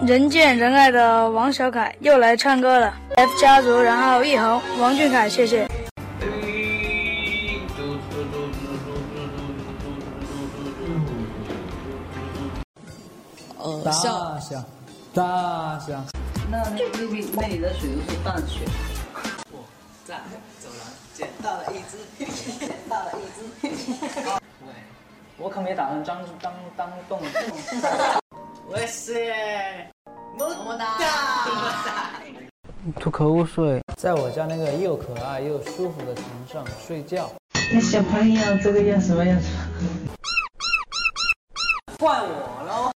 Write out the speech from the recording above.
人见人爱的王小凯又来唱歌了。F 家族，然后一红，王俊凯，谢谢。大象，大象。那那那那里的水都是淡水。我在走廊捡到了一只，捡到了一只。喂，我可没打算当当当动物。我也是。么么哒。吐口水，在我家那个又可爱又舒服的床上睡觉。那小朋友这个要什么样子？怪我喽。